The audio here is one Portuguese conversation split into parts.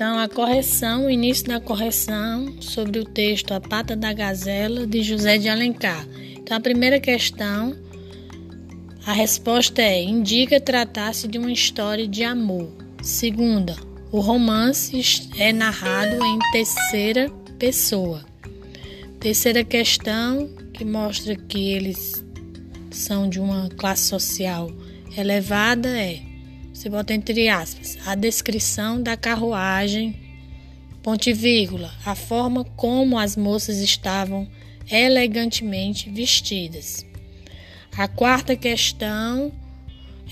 Então, a correção, o início da correção sobre o texto A Pata da Gazela, de José de Alencar. Então, a primeira questão, a resposta é: indica tratar-se de uma história de amor. Segunda, o romance é narrado em terceira pessoa. Terceira questão, que mostra que eles são de uma classe social elevada, é você bota entre aspas, a descrição da carruagem, ponte vírgula, a forma como as moças estavam elegantemente vestidas. A quarta questão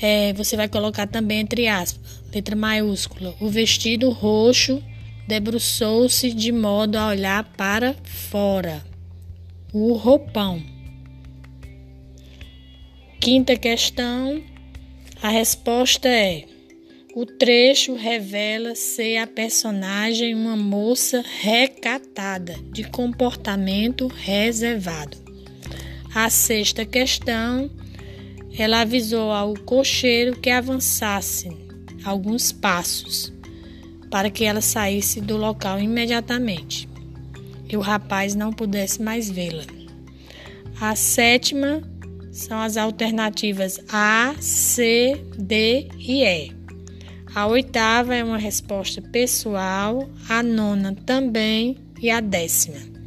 é, você vai colocar também entre aspas, letra maiúscula, o vestido roxo debruçou-se de modo a olhar para fora. O roupão. Quinta questão, a resposta é: o trecho revela ser a personagem uma moça recatada, de comportamento reservado. A sexta questão, ela avisou ao cocheiro que avançasse alguns passos para que ela saísse do local imediatamente e o rapaz não pudesse mais vê-la. A sétima são as alternativas A, C, D e E. A oitava é uma resposta pessoal, a nona também e a décima.